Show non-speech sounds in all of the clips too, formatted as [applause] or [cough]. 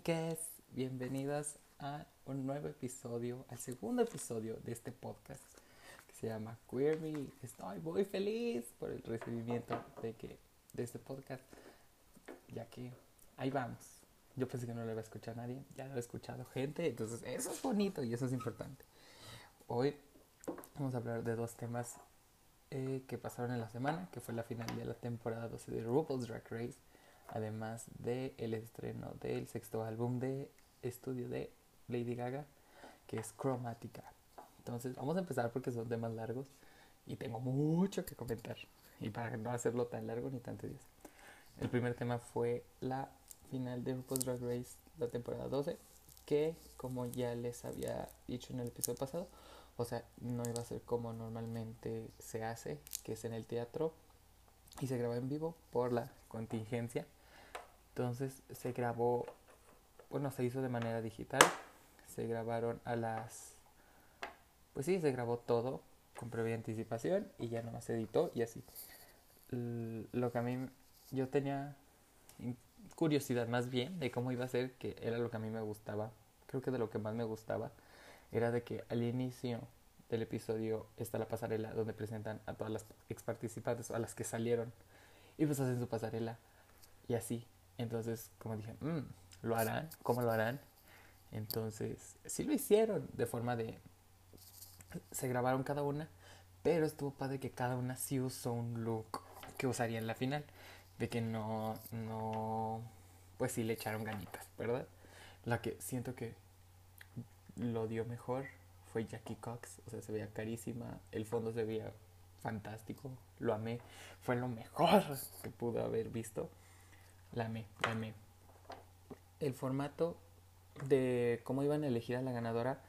amigues, bienvenidas a un nuevo episodio, al segundo episodio de este podcast que se llama Queer Me. Estoy muy feliz por el recibimiento de, que, de este podcast, ya que ahí vamos. Yo pensé que no lo iba a escuchar nadie, ya lo ha escuchado gente, entonces eso es bonito y eso es importante. Hoy vamos a hablar de dos temas eh, que pasaron en la semana, que fue la final de la temporada 12 de RuPaul's Drag Race además del el estreno del sexto álbum de estudio de Lady Gaga, que es Chromatica. Entonces, vamos a empezar porque son temas largos y tengo mucho que comentar. Y para no hacerlo tan largo ni tan tedioso. El primer tema fue la final de RuPaul's Drag Race, la temporada 12, que como ya les había dicho en el episodio pasado, o sea, no iba a ser como normalmente se hace, que es en el teatro y se graba en vivo por la contingencia entonces se grabó, bueno, se hizo de manera digital, se grabaron a las, pues sí, se grabó todo con previa anticipación y ya nomás se editó y así. Lo que a mí, yo tenía curiosidad más bien de cómo iba a ser, que era lo que a mí me gustaba, creo que de lo que más me gustaba, era de que al inicio del episodio está la pasarela donde presentan a todas las ex participantes, a las que salieron, y pues hacen su pasarela, y así, entonces, como dije, mm, ¿lo harán? ¿Cómo lo harán? Entonces, sí lo hicieron de forma de... Se grabaron cada una, pero estuvo padre que cada una sí usó un look que usaría en la final. De que no, no, pues sí le echaron ganitas, ¿verdad? La que siento que lo dio mejor fue Jackie Cox, o sea, se veía carísima, el fondo se veía fantástico, lo amé, fue lo mejor que pudo haber visto. La amé, la amé. El formato de cómo iban a elegir a la ganadora,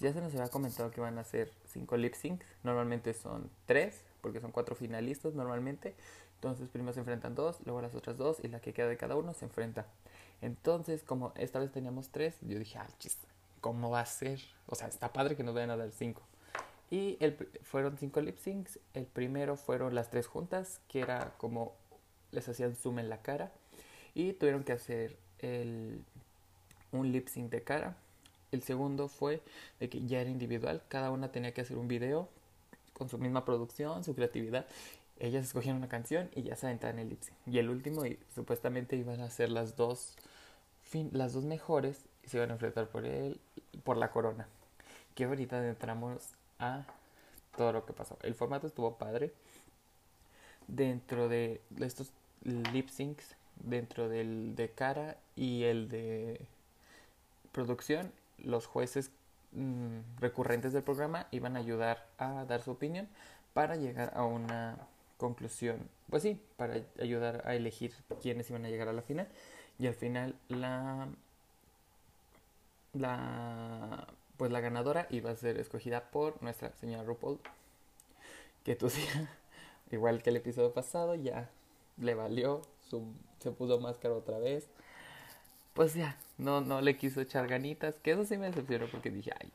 ya se nos había comentado que iban a hacer cinco lip syncs. Normalmente son tres, porque son cuatro finalistas normalmente. Entonces primero se enfrentan dos, luego las otras dos y la que queda de cada uno se enfrenta. Entonces, como esta vez teníamos tres, yo dije, ah, chis, ¿cómo va a ser? O sea, está padre que nos vayan a dar cinco. Y fueron cinco lip syncs. El primero fueron las tres juntas, que era como les hacían zoom en la cara y tuvieron que hacer el, un lip sync de cara. El segundo fue de que ya era individual, cada una tenía que hacer un video con su misma producción, su creatividad. Ellas escogían una canción y ya se aventaban el lip sync. Y el último, y supuestamente iban a ser las dos, fin, las dos mejores y se iban a enfrentar por él, por la corona. Que ahorita entramos a todo lo que pasó. El formato estuvo padre. Dentro de estos lip syncs dentro del de cara y el de producción, los jueces mm, recurrentes del programa iban a ayudar a dar su opinión para llegar a una conclusión. Pues sí, para ayudar a elegir quiénes iban a llegar a la final. Y al final la la pues la ganadora iba a ser escogida por nuestra señora RuPaul. Que tú [laughs] igual que el episodio pasado, ya le valió su se puso máscara otra vez. Pues ya, no, no le quiso echar ganitas, que eso sí me decepcionó porque dije, ay,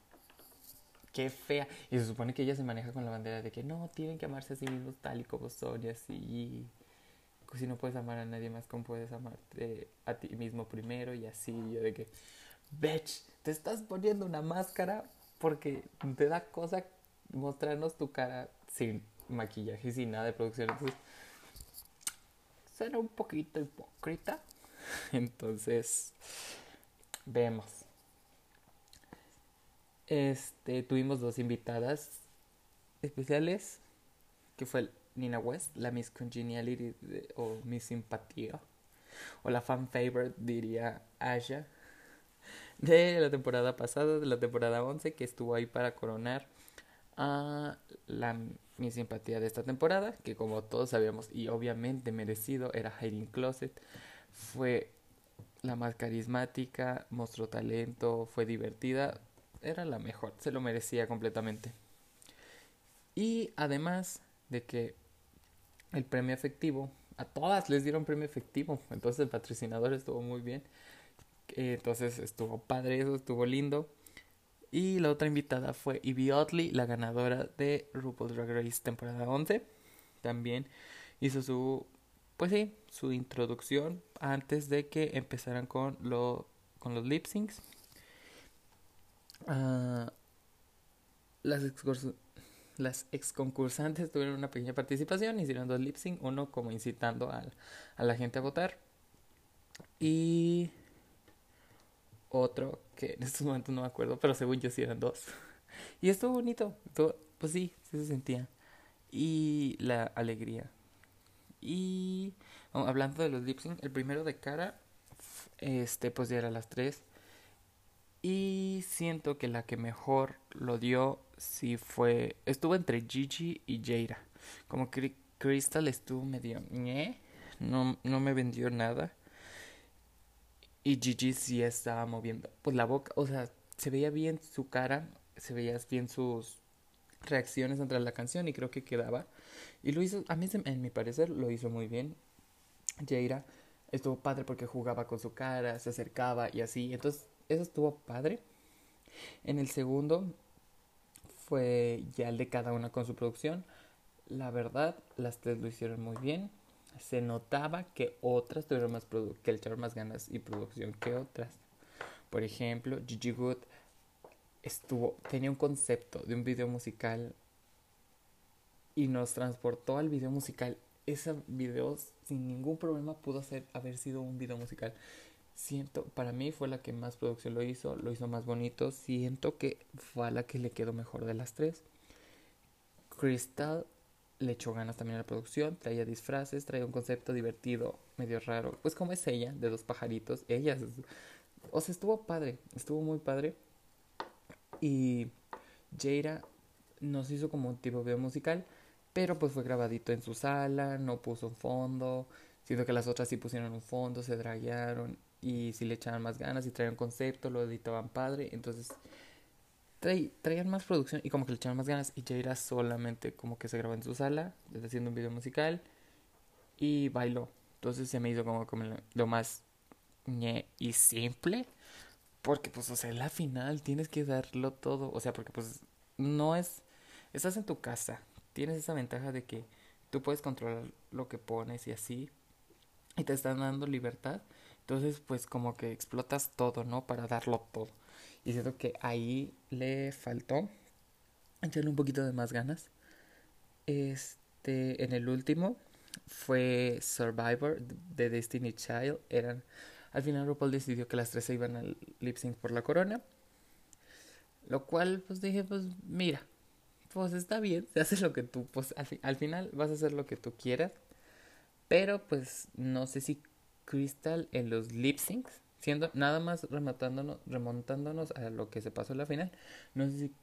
qué fea. Y se supone que ella se maneja con la bandera de que no, tienen que amarse a sí mismos tal y como son y así. Si no puedes amar a nadie más, ¿cómo puedes amarte a ti mismo primero? Y así, yo de que, bitch, te estás poniendo una máscara porque te da cosa mostrarnos tu cara sin maquillaje y sin nada de producción. Entonces, era un poquito hipócrita. [laughs] Entonces, vemos. Este, tuvimos dos invitadas especiales, que fue Nina West, la Miss Congeniality o Miss Simpatía, o la fan favorite diría Asha, de la temporada pasada, de la temporada 11, que estuvo ahí para coronar a la mi simpatía de esta temporada, que como todos sabíamos y obviamente merecido, era Hiding Closet. Fue la más carismática, mostró talento, fue divertida, era la mejor, se lo merecía completamente. Y además de que el premio efectivo, a todas les dieron premio efectivo, entonces el patrocinador estuvo muy bien, entonces estuvo padre eso, estuvo lindo. Y la otra invitada fue Evie Oddly, la ganadora de RuPaul's Drag Race temporada 11. También hizo su, pues sí, su introducción antes de que empezaran con lo con los lip syncs. Ah, las, las ex concursantes tuvieron una pequeña participación, hicieron dos lip sync, uno como incitando a, a la gente a votar y otro que en estos momentos no me acuerdo, pero según yo sí eran dos. Y estuvo bonito, pues sí, sí se sentía. Y la alegría. Y hablando de los lip sync, el primero de cara, este pues ya era las tres. Y siento que la que mejor lo dio sí fue. Estuvo entre Gigi y Jaira. Como que Crystal estuvo medio. No, no me vendió nada. Y Gigi sí estaba moviendo. Pues la boca, o sea, se veía bien su cara. Se veía bien sus reacciones ante la canción. Y creo que quedaba. Y lo hizo, a mí, en mi parecer, lo hizo muy bien. Jaira estuvo padre porque jugaba con su cara, se acercaba y así. Entonces eso estuvo padre. En el segundo fue ya el de cada una con su producción. La verdad, las tres lo hicieron muy bien. Se notaba que otras tuvieron más que echaron más ganas y producción que otras. Por ejemplo, Gigi Good estuvo, tenía un concepto de un video musical y nos transportó al video musical. Ese video sin ningún problema pudo ser, haber sido un video musical siento, para mí fue la que más producción lo hizo, lo hizo más bonito, siento que fue la que le quedó mejor de las tres. Crystal le echó ganas también a la producción, traía disfraces, traía un concepto divertido, medio raro, pues como es ella, de dos pajaritos, ella, o sea, estuvo padre, estuvo muy padre. Y Jaira nos hizo como un tipo de musical, pero pues fue grabadito en su sala, no puso un fondo, siento que las otras sí pusieron un fondo, se draguearon y si le echaban más ganas y traían concepto, lo editaban padre, entonces traían más producción y como que le echaban más ganas y Jaira solamente como que se grabó en su sala, haciendo un video musical y bailó. Entonces se me hizo como, como lo más ñe y simple, porque pues o sea, la final tienes que darlo todo, o sea, porque pues no es, estás en tu casa, tienes esa ventaja de que tú puedes controlar lo que pones y así, y te están dando libertad entonces, pues como que explotas todo, ¿no? Para darlo todo. Y siento que ahí le faltó echarle un poquito de más ganas. Este, en el último fue Survivor de Destiny Child. Eran, al final RuPaul decidió que las tres se iban al lip sync por la corona. Lo cual, pues dije, pues mira, pues está bien, se hace lo que tú, pues al, al final vas a hacer lo que tú quieras. Pero pues no sé si Crystal en los lip syncs, siendo nada más remontándonos, remontándonos a lo que se pasó en la final. No sé si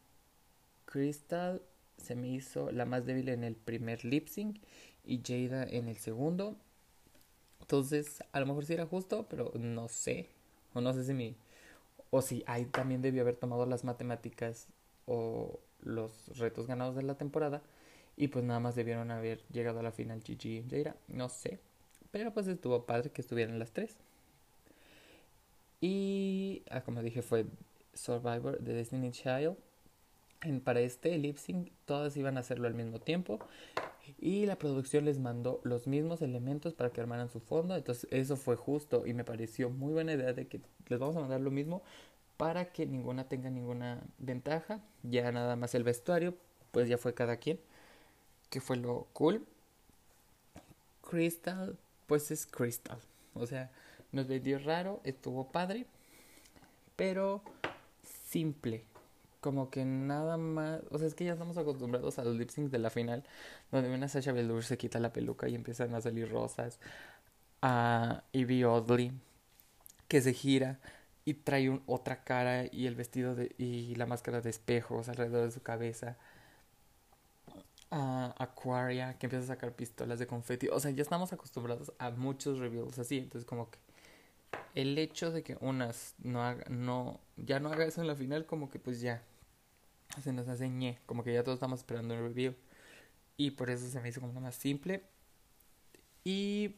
Crystal se me hizo la más débil en el primer lip sync y Jada en el segundo. Entonces, a lo mejor sí era justo, pero no sé. O no sé si mi. O si ahí también debió haber tomado las matemáticas o los retos ganados de la temporada. Y pues nada más debieron haber llegado a la final GG y Jada. No sé. Pero pues estuvo padre que estuvieran las tres. Y ah, como dije fue Survivor de Destiny Child. En, para este lip sync todas iban a hacerlo al mismo tiempo y la producción les mandó los mismos elementos para que armaran su fondo entonces eso fue justo y me pareció muy buena idea de que les vamos a mandar lo mismo para que ninguna tenga ninguna ventaja ya nada más el vestuario pues ya fue cada quien que fue lo cool Crystal pues es Crystal. O sea, nos vendió raro, estuvo padre, pero simple. Como que nada más, o sea, es que ya estamos acostumbrados a los lip syncs de la final, donde una Sasha Velour se quita la peluca y empiezan a salir rosas. A Evie Oddly, que se gira y trae otra cara y el vestido de, y la máscara de espejos alrededor de su cabeza a Aquaria que empieza a sacar pistolas de confeti. O sea, ya estamos acostumbrados a muchos reveals así. Entonces, como que el hecho de que unas no haga, no, ya no haga eso en la final, como que pues ya se nos hace ñe. Como que ya todos estamos esperando el reveal. Y por eso se me hizo como más simple. Y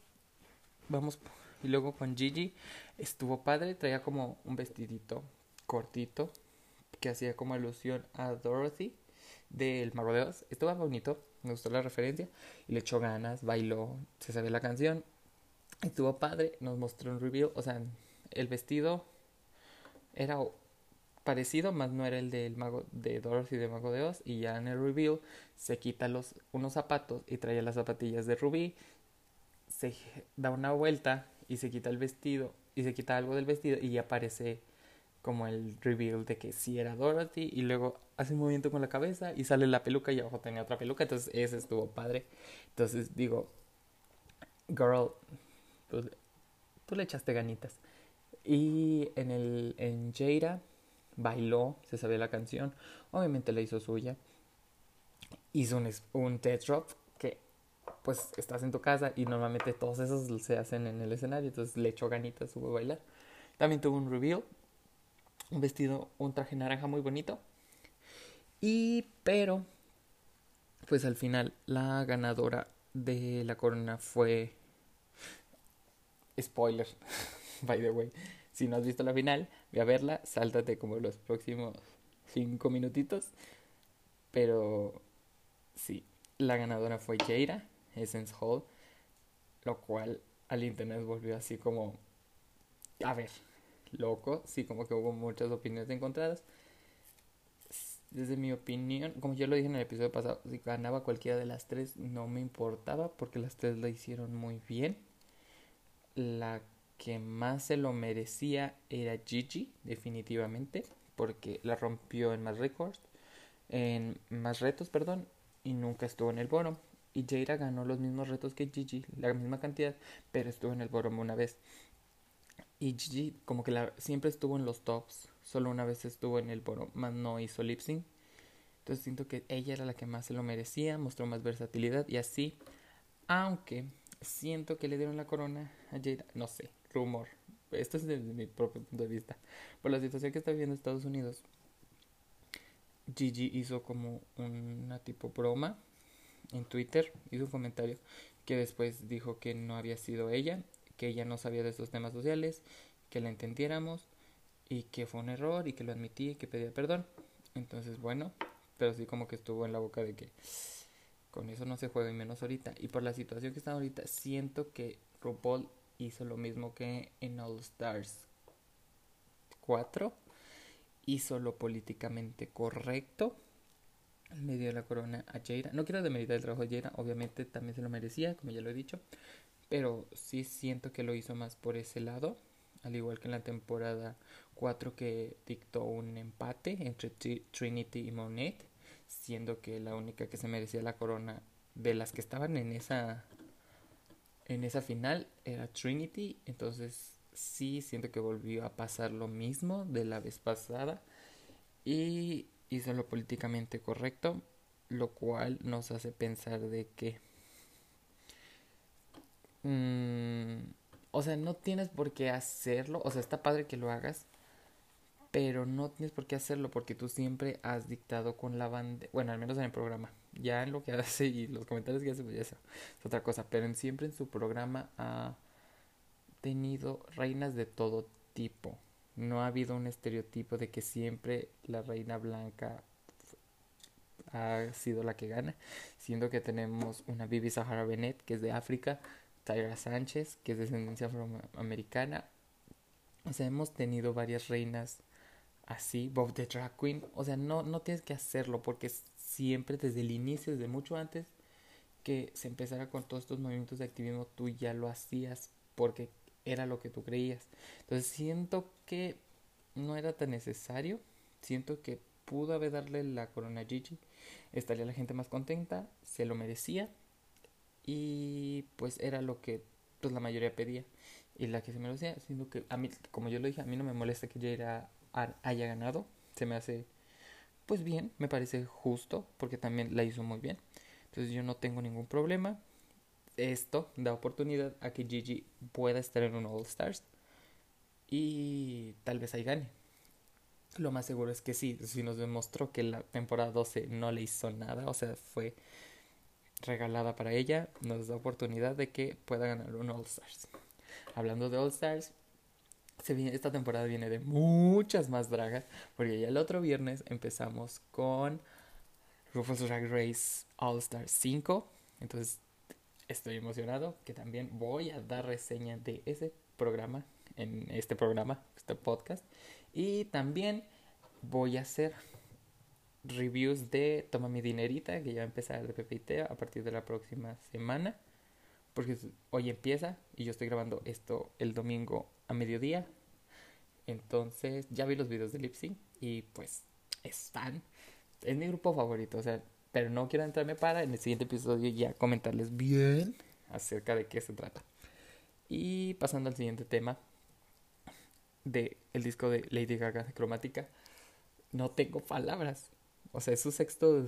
vamos. Y luego con Gigi estuvo padre. Traía como un vestidito cortito que hacía como alusión a Dorothy del Mago de Oz. Bonito, me gustó la referencia y le echó ganas, bailó, se sabe la canción. Estuvo padre, nos mostró un review, o sea, el vestido era parecido, más no era el del mago de Dorothy de Mago de Oz. Y ya en el reveal se quita los, unos zapatos y trae las zapatillas de Ruby. Se da una vuelta y se quita el vestido y se quita algo del vestido y aparece como el reveal de que sí era Dorothy y luego hace un movimiento con la cabeza y sale la peluca y abajo tenía otra peluca, entonces ese estuvo padre. Entonces digo, girl, pues, tú le echaste ganitas. Y en el en Jada bailó, se sabía la canción, obviamente la hizo suya. Hizo un, un TED drop que pues estás en tu casa y normalmente todos esos se hacen en el escenario, entonces le echó ganitas, subo a bailar. También tuvo un reveal, un vestido, un traje naranja muy bonito. Y pero pues al final la ganadora de la corona fue spoiler, [laughs] by the way. Si no has visto la final, ve a verla, sáltate como los próximos cinco minutitos. Pero sí, la ganadora fue Jaira, Essence Hall, lo cual al internet volvió así como, a ver, loco, sí, como que hubo muchas opiniones encontradas. Desde mi opinión, como yo lo dije en el episodio pasado, si ganaba cualquiera de las tres no me importaba porque las tres la hicieron muy bien. La que más se lo merecía era Gigi, definitivamente, porque la rompió en más records, en más retos, perdón, y nunca estuvo en el bottom. Y Jaira ganó los mismos retos que Gigi, la misma cantidad, pero estuvo en el bottom una vez. Y Gigi como que siempre estuvo en los tops, solo una vez estuvo en el bottom, más no hizo lip sync. Entonces siento que ella era la que más se lo merecía, mostró más versatilidad y así, aunque siento que le dieron la corona a Jaira, no sé, rumor. Esto es desde mi propio punto de vista. Por la situación que está viviendo Estados Unidos, Gigi hizo como una tipo broma en Twitter, hizo un comentario que después dijo que no había sido ella, que ella no sabía de estos temas sociales, que la entendiéramos y que fue un error y que lo admití y que pedía perdón. Entonces, bueno, pero sí como que estuvo en la boca de que con eso no se juega y menos ahorita. Y por la situación que está ahorita, siento que RuPaul hizo lo mismo que en All Stars 4. Hizo lo políticamente correcto. Le dio la corona a Jaira. No quiero demeritar el trabajo de Jaira, obviamente también se lo merecía, como ya lo he dicho. Pero sí siento que lo hizo más por ese lado. Al igual que en la temporada 4 que dictó un empate entre Trinity y Monet. Siendo que la única que se merecía la corona de las que estaban en esa en esa final era Trinity, entonces sí siento que volvió a pasar lo mismo de la vez pasada y hizo lo políticamente correcto, lo cual nos hace pensar de que mm, o sea, no tienes por qué hacerlo, o sea, está padre que lo hagas, pero no tienes por qué hacerlo porque tú siempre has dictado con la banda, bueno, al menos en el programa, ya en lo que [laughs] hace y los comentarios que hace, pues ya es otra cosa. Pero siempre en su programa ha tenido reinas de todo tipo. No ha habido un estereotipo de que siempre la reina blanca ha sido la que gana, siendo que tenemos una Bibi Sahara Bennett, que es de África, Tyra Sánchez, que es de descendencia afroamericana. O sea, hemos tenido varias reinas así, Bob the Drag Queen. O sea, no, no tienes que hacerlo porque siempre desde el inicio, desde mucho antes que se empezara con todos estos movimientos de activismo, tú ya lo hacías porque era lo que tú creías. Entonces siento que no era tan necesario, siento que pudo haber darle la corona a Gigi, estaría la gente más contenta, se lo merecía y pues era lo que pues la mayoría pedía y la que se merecía, siento que a mí, como yo lo dije, a mí no me molesta que ella haya ganado, se me hace pues bien, me parece justo porque también la hizo muy bien. Entonces yo no tengo ningún problema. Esto da oportunidad a que Gigi pueda estar en un All Stars y tal vez ahí gane. Lo más seguro es que sí, si nos demostró que la temporada 12 no le hizo nada, o sea, fue regalada para ella, nos da oportunidad de que pueda ganar un All Stars. Hablando de All Stars, esta temporada viene de muchas más dragas, porque ya el otro viernes empezamos con RuPaul's Drag Race All Star 5, entonces estoy emocionado que también voy a dar reseña de ese programa, en este programa, este podcast, Y también voy a hacer reviews de Toma mi dinerita, que ya va a empezar de Pepe a partir de la próxima semana. Porque hoy empieza y yo estoy grabando esto el domingo a mediodía. Entonces ya vi los videos de Lipsy y pues están. Es mi grupo favorito, o sea, pero no quiero entrarme para en el siguiente episodio ya comentarles bien acerca de qué se trata. Y pasando al siguiente tema de el disco de Lady Gaga Cromática, no tengo palabras. O sea, es su sexto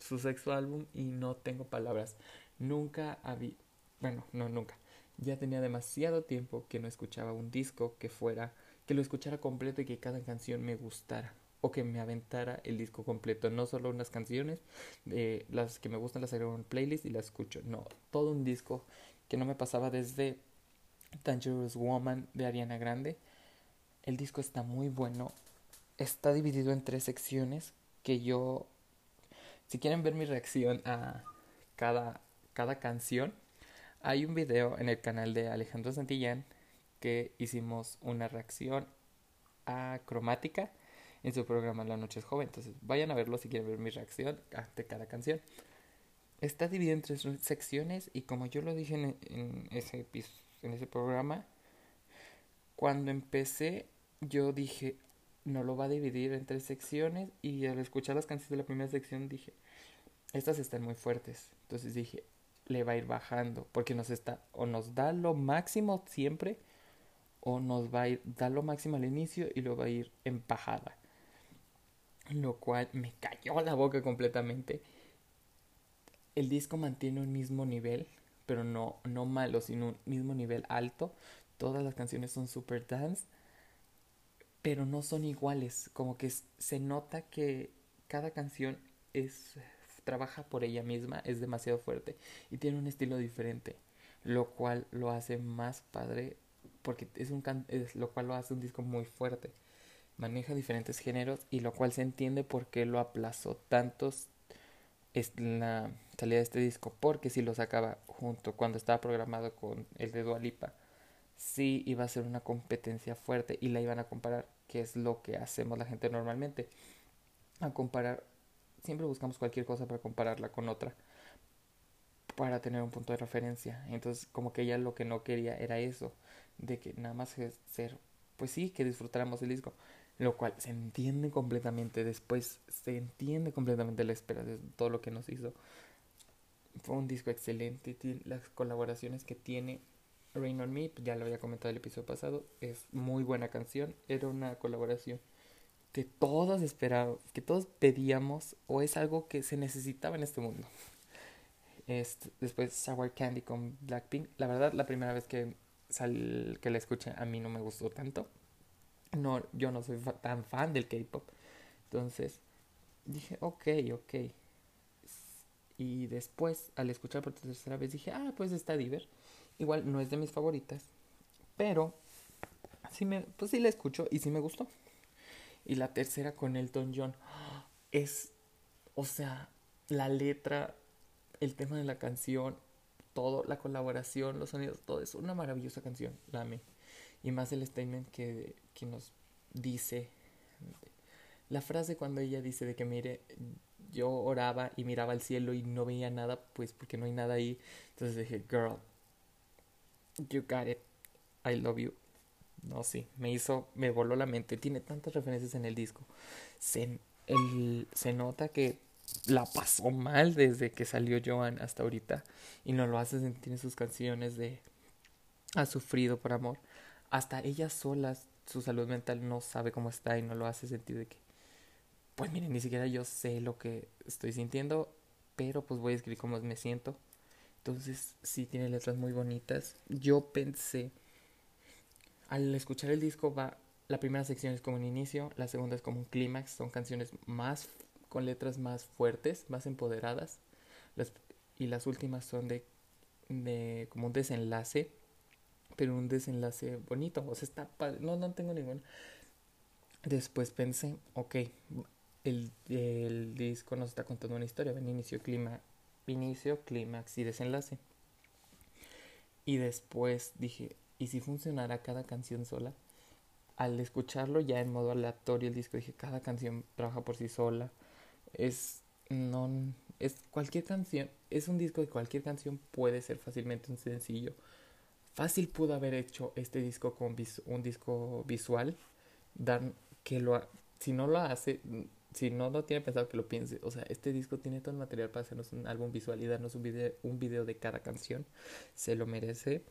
su sexto álbum y no tengo palabras. Nunca había, bueno, no nunca. Ya tenía demasiado tiempo que no escuchaba un disco que fuera que lo escuchara completo y que cada canción me gustara o que me aventara el disco completo, no solo unas canciones, de las que me gustan las agrego en playlist y las escucho, no, todo un disco que no me pasaba desde Dangerous Woman de Ariana Grande. El disco está muy bueno, está dividido en tres secciones que yo, si quieren ver mi reacción a cada, cada canción, hay un video en el canal de Alejandro Santillán que hicimos una reacción a cromática en su programa La Noche es Joven. Entonces vayan a verlo si quieren ver mi reacción ante cada canción. Está dividido en tres secciones y como yo lo dije en, ese, en ese programa, cuando empecé yo dije, no lo va a dividir en tres secciones y al escuchar las canciones de la primera sección dije, estas están muy fuertes. Entonces dije, le va a ir bajando porque nos está o nos da lo máximo siempre o nos va a ir da lo máximo al inicio y lo va a ir en bajada lo cual me cayó la boca completamente. El disco mantiene un mismo nivel, pero no, no malo, sino un mismo nivel alto. Todas las canciones son super dance, pero no son iguales. Como que se nota que cada canción es trabaja por ella misma, es demasiado fuerte y tiene un estilo diferente, lo cual lo hace más padre porque es un es, lo cual lo hace un disco muy fuerte. Maneja diferentes géneros y lo cual se entiende por qué lo aplazó tantos es la salida de este disco porque si lo sacaba junto cuando estaba programado con el de Dualipa sí iba a ser una competencia fuerte y la iban a comparar que es lo que hacemos la gente normalmente a comparar siempre buscamos cualquier cosa para compararla con otra para tener un punto de referencia entonces como que ella lo que no quería era eso de que nada más ser pues sí que disfrutáramos el disco lo cual se entiende completamente después, se entiende completamente la espera de todo lo que nos hizo. Fue un disco excelente, las colaboraciones que tiene Rain on Me, ya lo había comentado el episodio pasado, es muy buena canción, era una colaboración que todos esperábamos, que todos pedíamos o es algo que se necesitaba en este mundo. Este, después Sour Candy con Blackpink, la verdad la primera vez que, sal, que la escuché a mí no me gustó tanto no, yo no soy tan fan del K-pop. Entonces dije, ok, ok. Y después, al escuchar por tercera vez, dije, ah, pues está Diver. Igual no es de mis favoritas, pero sí me, pues sí la escucho y sí me gustó. Y la tercera con Elton John. Es, o sea, la letra, el tema de la canción, todo, la colaboración, los sonidos, todo es una maravillosa canción, la amé. Y más el statement que, que nos dice la frase cuando ella dice de que mire yo oraba y miraba al cielo y no veía nada pues porque no hay nada ahí. Entonces dije girl you got it. I love you no sí me hizo me voló la mente tiene tantas referencias en el disco se, el, se nota que la pasó mal desde que salió Joan hasta ahorita y no lo hace sentir en sus canciones de ha sufrido por amor hasta ella sola, su salud mental no sabe cómo está y no lo hace sentir de que, pues miren, ni siquiera yo sé lo que estoy sintiendo, pero pues voy a escribir cómo me siento. Entonces, sí tiene letras muy bonitas. Yo pensé, al escuchar el disco va, la primera sección es como un inicio, la segunda es como un clímax, son canciones más, con letras más fuertes, más empoderadas, y las últimas son de, de como un desenlace pero un desenlace bonito. O sea, está padre. No, no tengo ningún. Después pensé, ok, el, el disco nos está contando una historia. Ven, inicio, clima, inicio, clímax y desenlace. Y después dije, ¿y si funcionara cada canción sola? al escucharlo ya en modo aleatorio el disco dije, cada canción trabaja por sí sola. Es no es cualquier canción, es un disco de cualquier canción puede ser fácilmente un sencillo. Fácil pudo haber hecho este disco con un disco visual, dan que lo si no lo hace, si no lo tiene pensado que lo piense, o sea, este disco tiene todo el material para hacernos un álbum visual y darnos un video, un video de cada canción, se lo merece.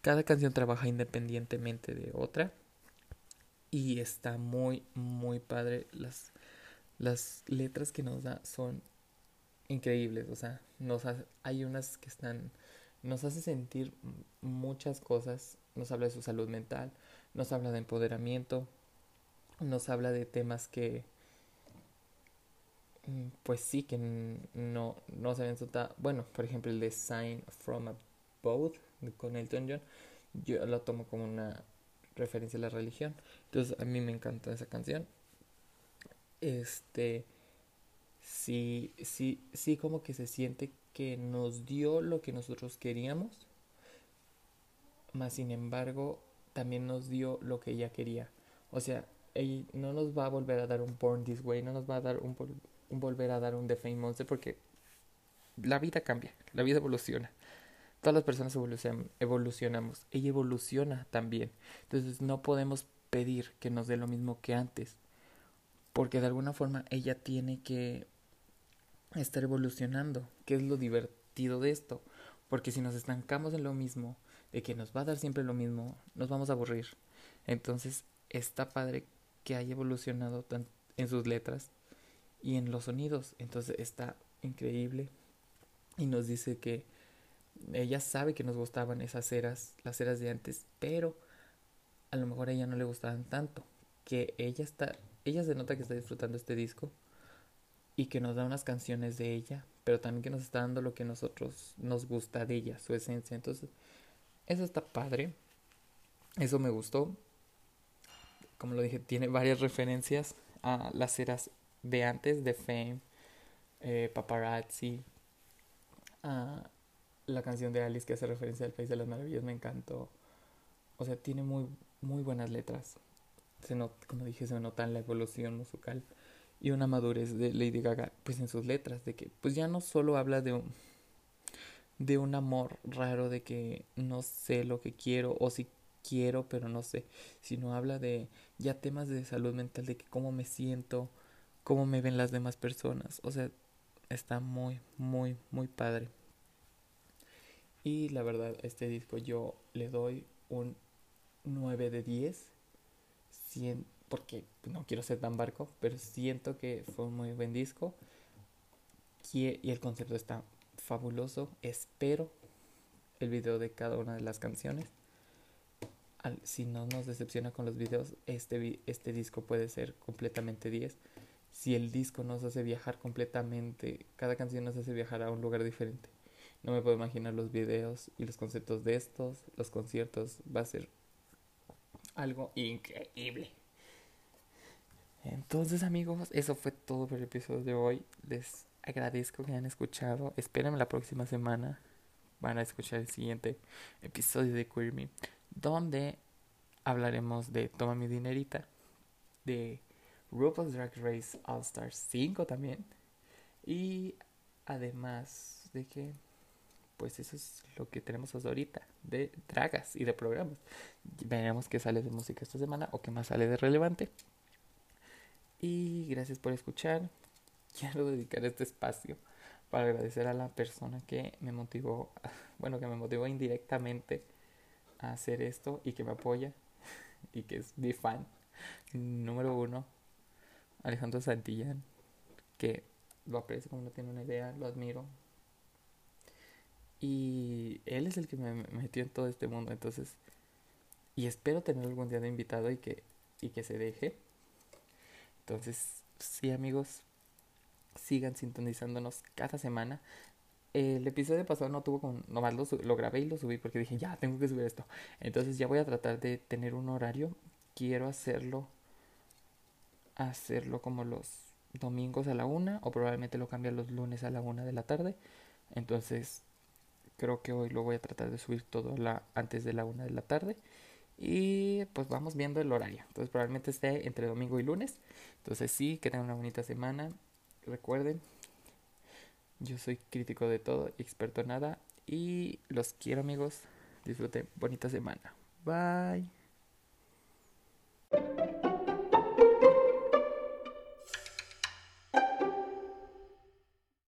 Cada canción trabaja independientemente de otra y está muy, muy padre. Las, las letras que nos da son increíbles. O sea, nos hay unas que están. Nos hace sentir muchas cosas. Nos habla de su salud mental. Nos habla de empoderamiento. Nos habla de temas que. Mm, pues sí, que no, no se ven Bueno, por ejemplo, el de Sign from a Boat con Elton John. Yo lo tomo como una referencia a la religión. Entonces a mí me encanta esa canción. Este, sí, sí, sí como que se siente que nos dio lo que nosotros queríamos, más sin embargo también nos dio lo que ella quería. O sea, ella no nos va a volver a dar un Born This Way, no nos va a dar un, un volver a dar un The Fame Monster porque la vida cambia, la vida evoluciona. Todas las personas evolucionamos. Ella evoluciona también. Entonces no podemos pedir que nos dé lo mismo que antes. Porque de alguna forma ella tiene que estar evolucionando. ¿Qué es lo divertido de esto? Porque si nos estancamos en lo mismo, de que nos va a dar siempre lo mismo, nos vamos a aburrir. Entonces está padre que haya evolucionado en sus letras y en los sonidos. Entonces está increíble. Y nos dice que ella sabe que nos gustaban esas eras, las eras de antes, pero a lo mejor a ella no le gustaban tanto, que ella está, ella se nota que está disfrutando este disco y que nos da unas canciones de ella, pero también que nos está dando lo que nosotros nos gusta de ella, su esencia. Entonces, eso está padre. Eso me gustó. Como lo dije, tiene varias referencias a las eras de antes, de Fame, eh, Paparazzi, a la canción de Alice que hace referencia al País de las Maravillas me encantó. O sea, tiene muy, muy buenas letras. Se nota, como dije, se nota en la evolución musical y una madurez de Lady Gaga, pues en sus letras, de que pues ya no solo habla de un, de un amor raro, de que no sé lo que quiero o si quiero pero no sé, sino habla de ya temas de salud mental, de que cómo me siento, cómo me ven las demás personas. O sea, está muy, muy, muy padre. Y la verdad, este disco yo le doy un 9 de 10. porque no quiero ser tan barco, pero siento que fue un muy buen disco. Y el concepto está fabuloso. Espero el video de cada una de las canciones. si no nos decepciona con los videos, este, este disco puede ser completamente 10. Si el disco nos hace viajar completamente, cada canción nos hace viajar a un lugar diferente. No me puedo imaginar los videos y los conceptos de estos, los conciertos. Va a ser algo increíble. Entonces amigos, eso fue todo por el episodio de hoy. Les agradezco que hayan escuchado. Espérenme la próxima semana. Van a escuchar el siguiente episodio de Queer Me. Donde hablaremos de Toma mi dinerita. De RuPaul's Drag Race All Stars 5 también. Y además de que pues eso es lo que tenemos hasta ahorita de dragas y de programas. Veremos qué sale de música esta semana o qué más sale de relevante. Y gracias por escuchar. [laughs] Quiero dedicar este espacio para agradecer a la persona que me motivó, [laughs] bueno, que me motivó indirectamente a hacer esto y que me apoya [laughs] y que es mi fan número uno, Alejandro Santillán, que lo aprecio como no tiene una idea, lo admiro, y él es el que me metió en todo este mundo. Entonces, y espero tener algún día de invitado y que, y que se deje. Entonces, sí amigos, sigan sintonizándonos cada semana. El episodio pasado no tuvo con, nomás lo, lo grabé y lo subí porque dije, ya, tengo que subir esto. Entonces ya voy a tratar de tener un horario. Quiero hacerlo, hacerlo como los domingos a la una o probablemente lo cambie los lunes a la una de la tarde. Entonces Creo que hoy lo voy a tratar de subir todo la, antes de la una de la tarde. Y pues vamos viendo el horario. Entonces probablemente esté entre domingo y lunes. Entonces sí, que tengan una bonita semana. Recuerden, yo soy crítico de todo, experto en nada. Y los quiero amigos. Disfruten bonita semana. Bye.